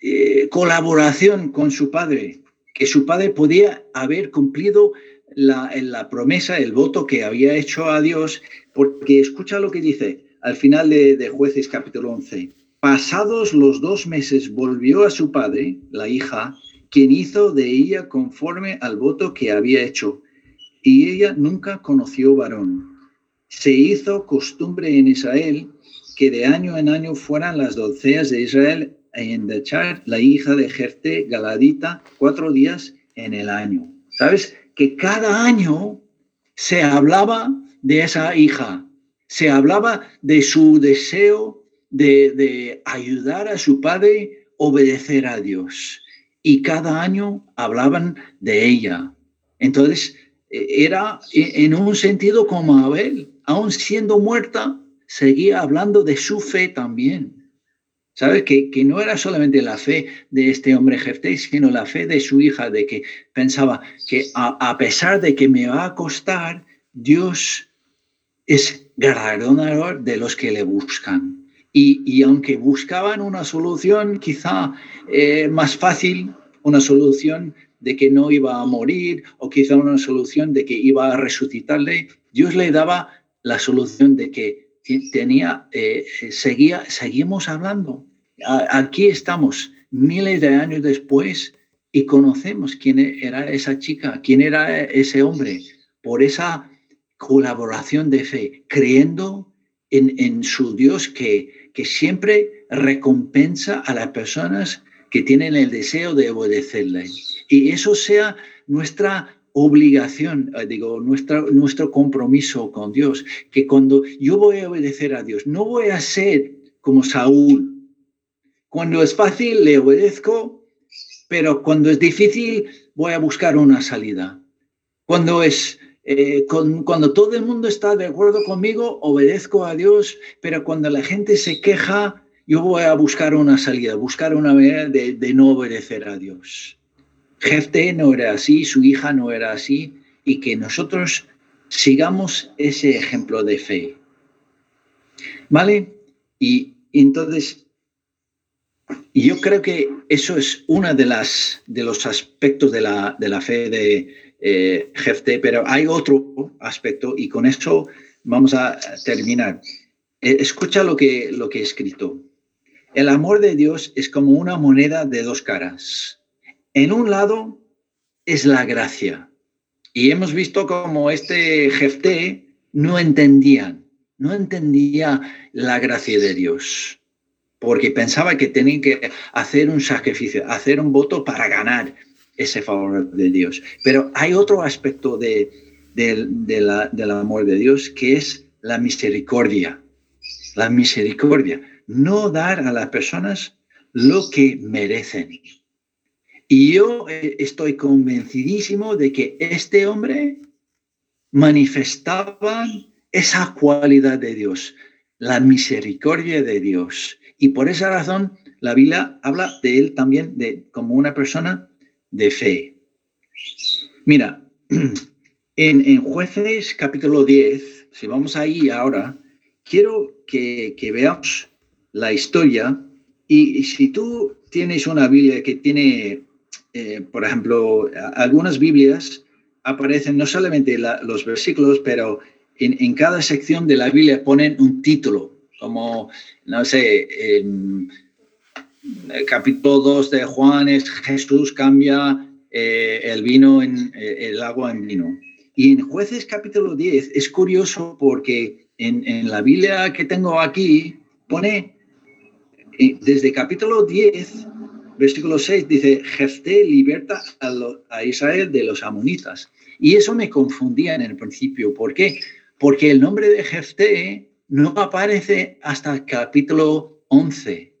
Speaker 1: eh, colaboración con su padre, que su padre podía haber cumplido la, la, promesa, el voto que había hecho a Dios, porque escucha lo que dice al final de, de Jueces capítulo 11. Pasados los dos meses volvió a su padre, la hija, quien hizo de ella conforme al voto que había hecho, y ella nunca conoció varón. Se hizo costumbre en Israel que de año en año fueran las doncellas de Israel a endechar la hija de Jerte Galadita cuatro días en el año. ¿Sabes? Que cada año se hablaba de esa hija, se hablaba de su deseo de, ayudar a su padre obedecer a Dios. Y cada año hablaban de ella. Entonces, e, era e, en un sentido como Abel, aún siendo muerta, seguía hablando de su fe también. ¿Sabes? Que, que, no era solamente la fe de este hombre Jefté, sino la fe de su hija, de que pensaba que a, pesar de que me va a costar, Dios es galardonador de los que le buscan. Y, aunque buscaban una solución quizá eh, más fácil, una solución de que no iba a morir o quizá una solución de que iba a resucitarle, Dios le daba la solución de que tenía, eh, seguía, seguimos hablando. Aquí estamos miles de años después y conocemos quién era esa chica, quién era ese hombre, por esa colaboración de fe, creyendo en, en su Dios que, que siempre recompensa a las personas que tienen el deseo de obedecerle. Y eso sea nuestra obligación, eh, digo, nuestra, nuestro compromiso con Dios, que cuando yo voy a obedecer a Dios, no voy a ser como Saúl. Cuando es fácil, le obedezco, pero cuando es difícil, voy a buscar una salida. Cuando es eh, cuando todo el mundo está de acuerdo conmigo, obedezco a Dios, pero cuando la gente se queja, yo voy a buscar una salida, buscar una manera de, no obedecer a Dios. Jefte no era así, su hija no era así, y que nosotros sigamos ese ejemplo de fe. ¿Vale? Y, entonces, yo creo que eso es uno de, las, de los aspectos de la, de la fe de, eh, pero hay otro aspecto y con eso vamos a terminar. Eh, escucha lo que, lo que he escrito. El amor de Dios es como una moneda de dos caras. En un lado es la gracia. Y hemos visto como este Jefté no entendía, no entendía la gracia de Dios, porque pensaba que tenía que hacer un sacrificio, hacer un voto para ganar ese favor de Dios. Pero hay otro aspecto de, del amor de Dios que es la misericordia. La misericordia. No dar a las personas lo que merecen. Y yo eh, estoy convencidísimo de que este hombre manifestaba esa cualidad de Dios, la misericordia de Dios. Y por esa razón la Biblia habla de él también de, como una persona de fe. Mira, [clears throat] en, jueces capítulo 10, si vamos ahí ahora, quiero que, veamos la historia y, si tú tienes una Biblia que tiene, eh, por ejemplo, algunas Biblias aparecen no solamente los versículos, pero en, cada sección de la Biblia ponen un título, como, no sé, en el capítulo 2 de Juan es Jesús cambia eh, el vino en eh, el agua en vino. Y en Jueces capítulo 10 es curioso porque en, la Biblia que tengo aquí pone eh, desde capítulo 10, versículo 6, dice, Jefté liberta a, Israel de los amonitas. Y eso me confundía en el principio. ¿Por qué? Porque el nombre de Jefté no aparece hasta el capítulo 11.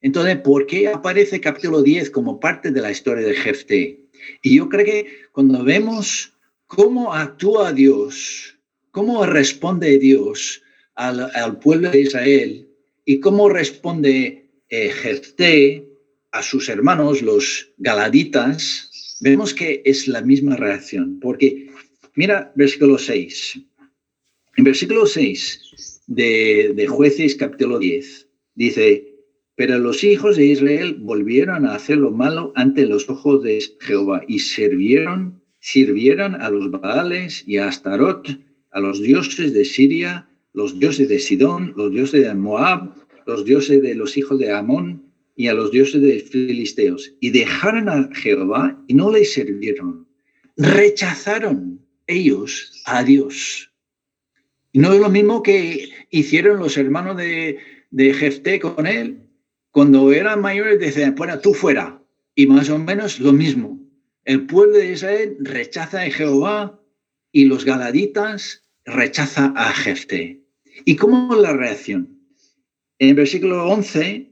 Speaker 1: Entonces, ¿por qué aparece capítulo 10 como parte de la historia de Jefté? Y yo creo que cuando vemos cómo actúa Dios, cómo responde Dios al, pueblo de Israel y cómo responde eh, Jefté a sus hermanos, los galaditas, vemos que es la misma reacción, porque mira versículo 6. En versículo 6 de, de jueces capítulo 10 dice, pero los hijos de Israel volvieron a hacer lo malo ante los ojos de Jehová y sirvieron, sirvieron a los Baales y a Astarot, a los dioses de Siria, los dioses de Sidón, los dioses de Moab, los dioses de los hijos de Amón y a los dioses de filisteos. Y dejaron a Jehová y no le sirvieron. Rechazaron ellos a Dios. No es lo mismo que hicieron los hermanos de, de Jefté con él. Cuando eran mayores decían, bueno, tú fuera. Y más o menos lo mismo. El pueblo de Israel rechaza a Jehová y los galaditas rechaza a Jefté. ¿Y cómo es la reacción? En el versículo 11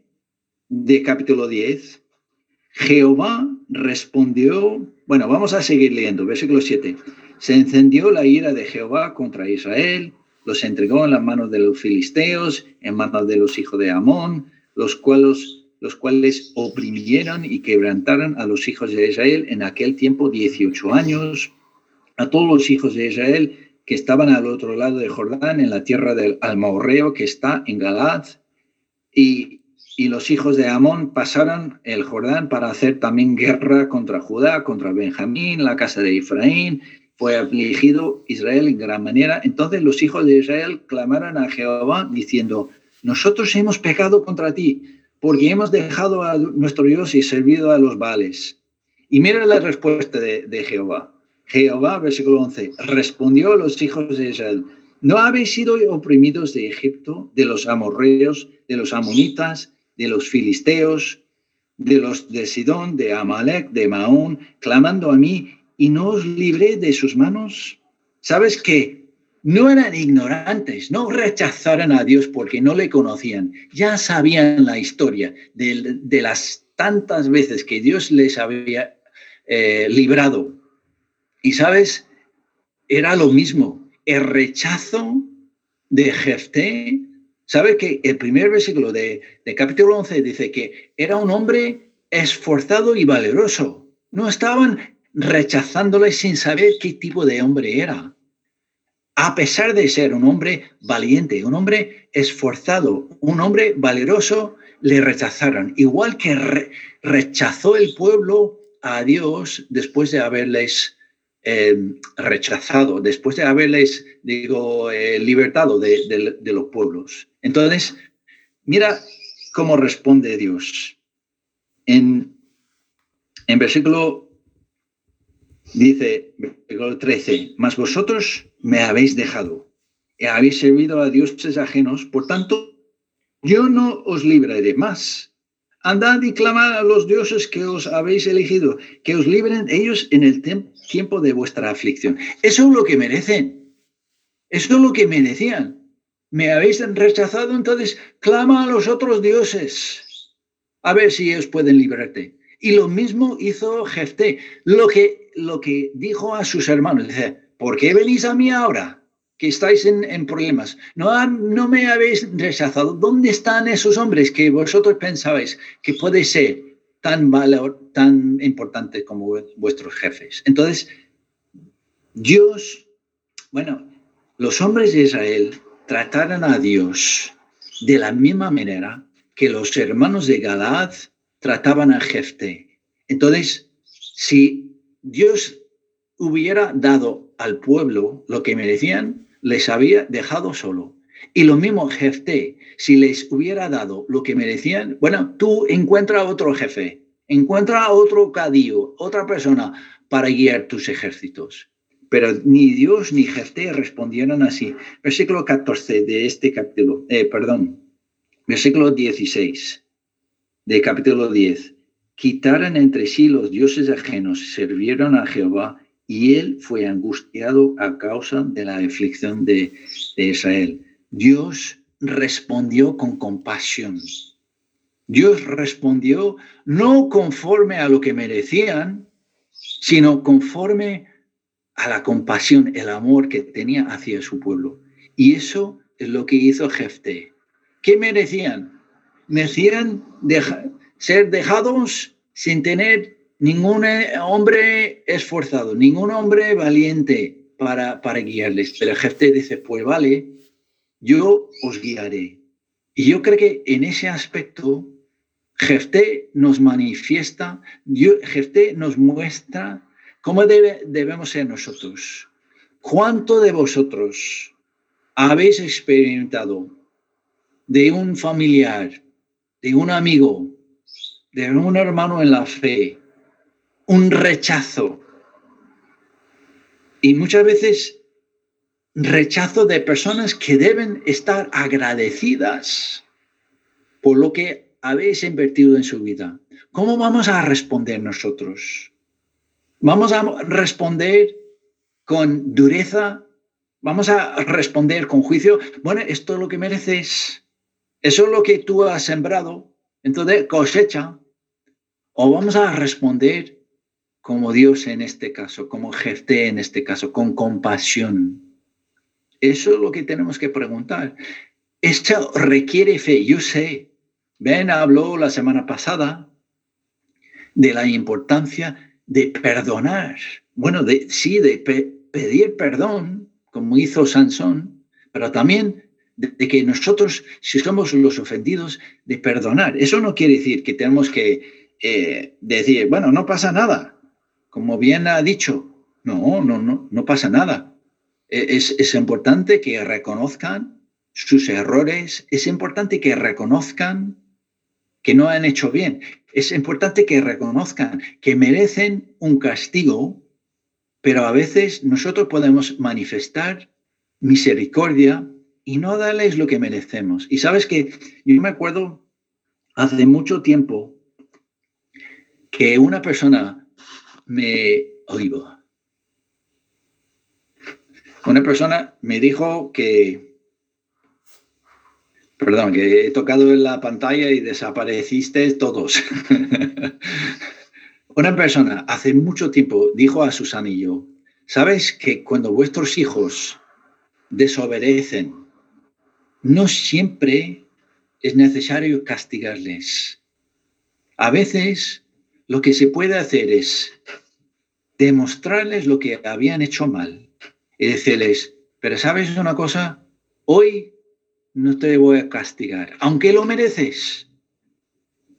Speaker 1: de capítulo 10, Jehová respondió, bueno, vamos a seguir leyendo, versículo 7. Se encendió la ira de Jehová contra Israel, los entregó en las manos de los filisteos, en manos de los hijos de Amón, los cuales, los cuales oprimieron y quebrantaron a los hijos de Israel en aquel tiempo 18 años, a todos los hijos de Israel que estaban al otro lado de Jordán, en la tierra del Almahorreo que está en Galad, y, y los hijos de Amón pasaron el Jordán para hacer también guerra contra Judá, contra Benjamín, la casa de Efraín, fue afligido Israel en gran manera. Entonces los hijos de Israel clamaron a Jehová diciendo, nosotros hemos pecado contra ti, porque hemos dejado a nuestro Dios y servido a los vales. Y mira la respuesta de, de Jehová. Jehová, versículo 11, respondió a los hijos de Israel, ¿no habéis sido oprimidos de Egipto, de los amorreos, de los amonitas, de los filisteos, de los de Sidón, de Amalek, de Maón, clamando a mí, y no os libré de sus manos? ¿Sabes que No eran ignorantes, no rechazaron a Dios porque no le conocían, ya sabían la historia de, de las tantas veces que Dios les había eh, librado. Y sabes, era lo mismo, el rechazo de Jefté. ¿Sabe que el primer versículo de, capítulo 11 dice que era un hombre esforzado y valeroso? No estaban rechazándole sin saber qué tipo de hombre era. A pesar de ser un hombre valiente, un hombre esforzado, un hombre valeroso, le rechazaron. Igual que re rechazó el pueblo a Dios después de haberles eh, rechazado, después de haberles, digo, eh, libertado de los pueblos. Entonces, mira cómo responde Dios. En, en versículo Dice, versículo 13, mas vosotros me habéis dejado y habéis servido a dioses ajenos, por tanto, yo no os libraré más. Andad y clamad a los dioses que os habéis elegido, que os libren ellos en el tiempo de vuestra aflicción. Eso es lo que merecen. Eso es lo que merecían. Me habéis rechazado, entonces clama a los otros dioses. A ver si ellos pueden librarte. Y lo mismo hizo Jefté. Lo que, lo que dijo a sus hermanos, dice, ¿por qué venís a mí ahora? Que estáis en, en problemas. No, no me habéis rechazado. ¿Dónde están esos hombres que vosotros pensabais que puede ser tan valor, tan importante como vuestros jefes? Entonces, Dios, bueno, los hombres de Israel trataron a Dios de la misma manera que los hermanos de Galaad trataban a Jefte. Entonces, si Dios hubiera dado al pueblo lo que merecían, les había dejado solo. Y lo mismo Jefte, si les hubiera dado lo que merecían, bueno, tú encuentra otro jefe, encuentra otro cadío, otra persona para guiar tus ejércitos. Pero ni Dios ni Jefte respondieron así. Versículo 14 de este capítulo, eh, perdón, versículo 16 de capítulo 10. Quitaron entre sí los dioses ajenos, sirvieron a Jehová, y él fue angustiado a causa de la aflicción de, Israel. Dios respondió con compasión. Dios respondió no conforme a lo que merecían, sino conforme a la compasión, el amor que tenía hacia su pueblo. Y eso es lo que hizo Jefté. ¿Qué merecían? merecían, ser dejados sin tener ningún eh, hombre esforzado, ningún hombre valiente para, para guiarles. Pero el dice, pues vale, yo os guiaré. Y yo creo que en ese aspecto, Jefté nos manifiesta, Jefté nos muestra cómo debe, debemos ser nosotros. ¿Cuánto de vosotros habéis experimentado de un familiar, de un amigo, de un hermano en la fe, un rechazo? Y muchas veces rechazo de personas que deben estar agradecidas por lo que habéis invertido en su vida. ¿Cómo vamos a responder nosotros? ¿Vamos a responder con dureza? ¿Vamos a responder con juicio? Bueno, esto es lo que mereces. Eso es lo que tú has sembrado. Entonces, cosecha. O vamos a responder como Dios en este caso, como Jefté en este caso, con compasión eso es lo que tenemos que preguntar. Esto requiere fe, yo sé. Ben habló la semana pasada de la importancia de perdonar. Bueno, sí, de pedir perdón, como hizo Sansón, pero también de, que nosotros, si somos los ofendidos, de perdonar. Eso no quiere decir que tenemos que eh, decir, bueno, no pasa nada, como bien ha dicho. No, no, no, no pasa nada. E-, es, importante que reconozcan sus errores, es importante que reconozcan que no han hecho bien, es importante que reconozcan que merecen un castigo, pero a veces nosotros podemos manifestar misericordia y no darles lo que merecemos. Y sabes que yo me acuerdo hace mucho tiempo que una persona me oigo, una persona me dijo que, perdón, que he tocado en la pantalla y desapareciste todos. [laughs] Una persona hace mucho tiempo dijo a Susana y yo, ¿sabes que cuando vuestros hijos desobedecen, no siempre es necesario castigarles? A veces lo que se puede hacer es demostrarles lo que habían hecho mal y decirles, pero sabes una cosa, hoy no te voy a castigar, aunque lo mereces.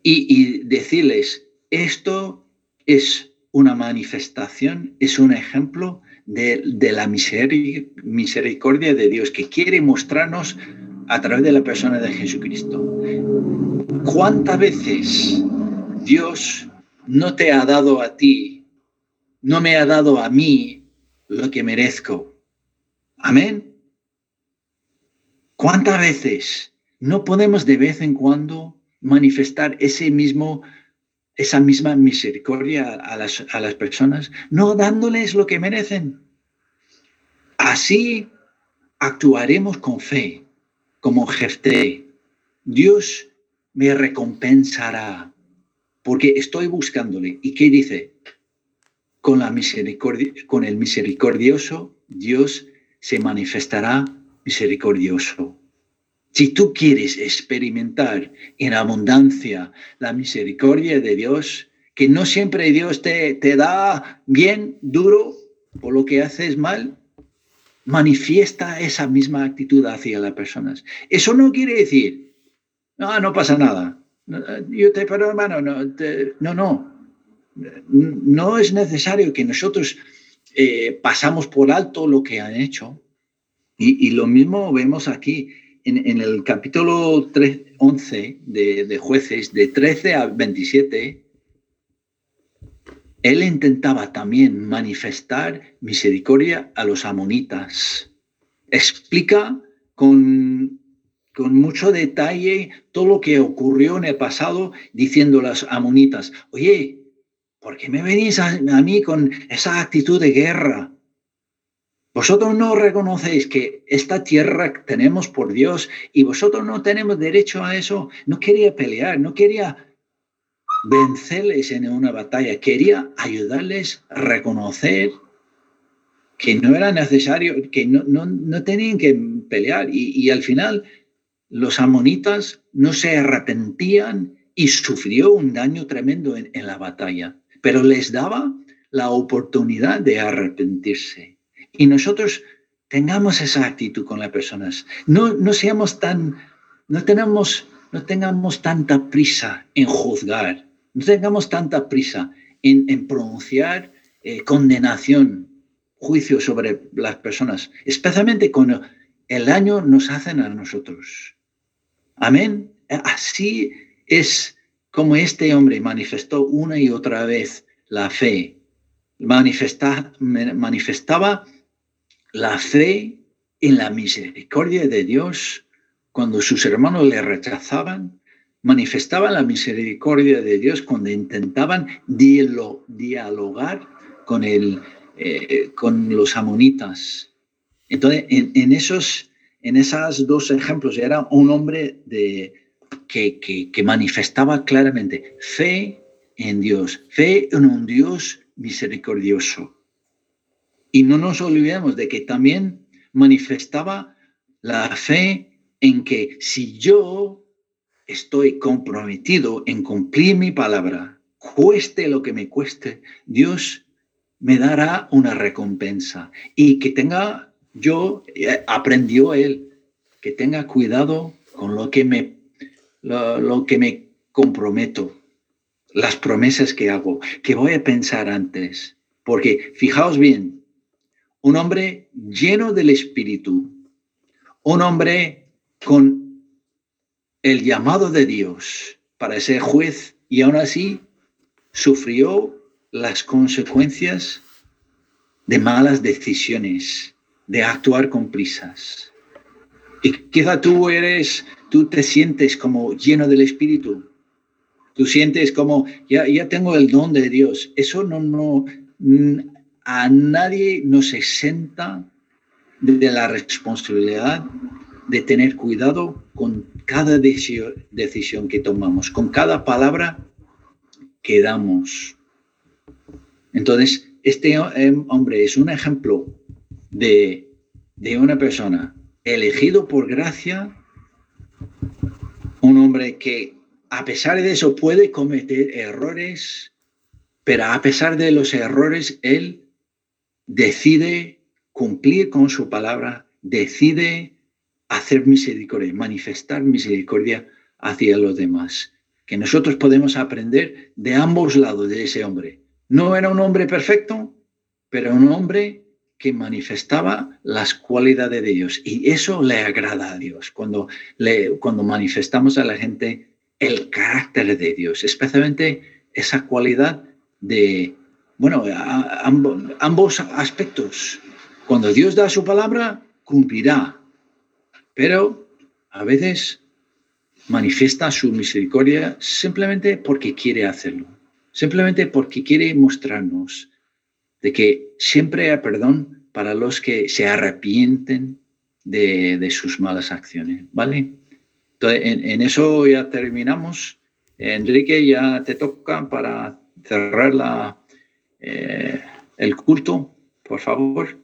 Speaker 1: Y, decirles, esto es una manifestación, es un ejemplo de, la misericordia de Dios que quiere mostrarnos a través de la persona de Jesucristo. ¿Cuántas veces Dios no te ha dado a ti, no me ha dado a mí lo que merezco. Amén. ¿Cuántas veces no podemos de vez en cuando manifestar ese mismo, esa misma misericordia a las, a las personas, no dándoles lo que merecen? Así actuaremos con fe, como Jefté. Dios me recompensará porque estoy buscándole. ¿Y qué dice? con, la misericordia, con el misericordioso, Dios se manifestará misericordioso. Si tú quieres experimentar en abundancia la misericordia de Dios, que no siempre Dios te, te da bien duro por lo que haces mal, manifiesta esa misma actitud hacia las personas. Eso no quiere decir, no, no pasa nada. Yo te pero hermano, no, no, no no es necesario que nosotros eh, pasamos por alto lo que han hecho. Y, lo mismo vemos aquí en, el capítulo 3, 11 de, de, jueces, de 13 a 27. Él intentaba también manifestar misericordia a los amonitas. Explica con, con mucho detalle todo lo que ocurrió en el pasado, diciendo a los amonitas, oye, ¿Por qué me venís a, mí con esa actitud de guerra? Vosotros no reconocéis que esta tierra tenemos por Dios y vosotros no tenemos derecho a eso. No quería pelear, no quería vencerles en una batalla, quería ayudarles a reconocer que no era necesario, que no, no, tenían que pelear. Y, y al final los amonitas no se arrepentían y sufrió un daño tremendo en, la batalla, pero les daba la oportunidad de arrepentirse. Y nosotros tengamos esa actitud con las personas. No, no seamos tan, no tenemos, no tengamos tanta prisa en juzgar, no tengamos tanta prisa en, en pronunciar eh, condenación, juicio sobre las personas, especialmente cuando el daño nos hacen a nosotros. Amén. Así es como este hombre manifestó una y otra vez la fe. Manifesta, manifestaba la fe en la misericordia de Dios cuando sus hermanos le rechazaban, manifestaba la misericordia de Dios cuando intentaban dialogar con, el, eh, con los amonitas. Entonces, en, esos, en esos dos ejemplos era un hombre de, que, que manifestaba claramente fe en Dios, fe en un Dios misericordioso. Y no nos olvidemos de que también manifestaba la fe en que si yo estoy comprometido en cumplir mi palabra, cueste lo que me cueste, Dios me dará una recompensa. Y que tenga, yo eh, aprendió él, que tenga cuidado con lo que me, lo que me comprometo, las promesas que hago, que voy a pensar antes. Porque fijaos bien, un hombre lleno del Espíritu, un hombre con el llamado de Dios para ser juez y aún así sufrió las consecuencias de malas decisiones, de actuar con prisas. Y quizá tú eres, tú te sientes como lleno del Espíritu. Tú sientes como, ya, ya tengo el don de Dios. Eso no, no, a nadie nos exenta de la responsabilidad de tener cuidado con cada decisión que tomamos, con cada palabra que damos. Entonces, este em, hombre es un ejemplo de, de una persona elegido por gracia, un hombre que a pesar de eso puede cometer errores, pero a pesar de los errores, él decide cumplir con su palabra, decide hacer misericordia, manifestar misericordia hacia los demás. Que nosotros podemos aprender de ambos lados de ese hombre. No era un hombre perfecto, pero un hombre que manifestaba las cualidades de Dios. Y eso le agrada a Dios, cuando, le, cuando manifestamos a la gente el carácter de Dios, especialmente esa cualidad de bueno, ambos, aspectos. Cuando Dios da su palabra, cumplirá, pero a veces manifiesta su misericordia simplemente porque quiere hacerlo, simplemente porque quiere mostrarnos de que siempre hay perdón para los que se arrepienten de, sus malas acciones, ¿vale? Entonces, en, eso ya terminamos. Enrique, ya te toca para cerrar la, eh, el culto, por favor.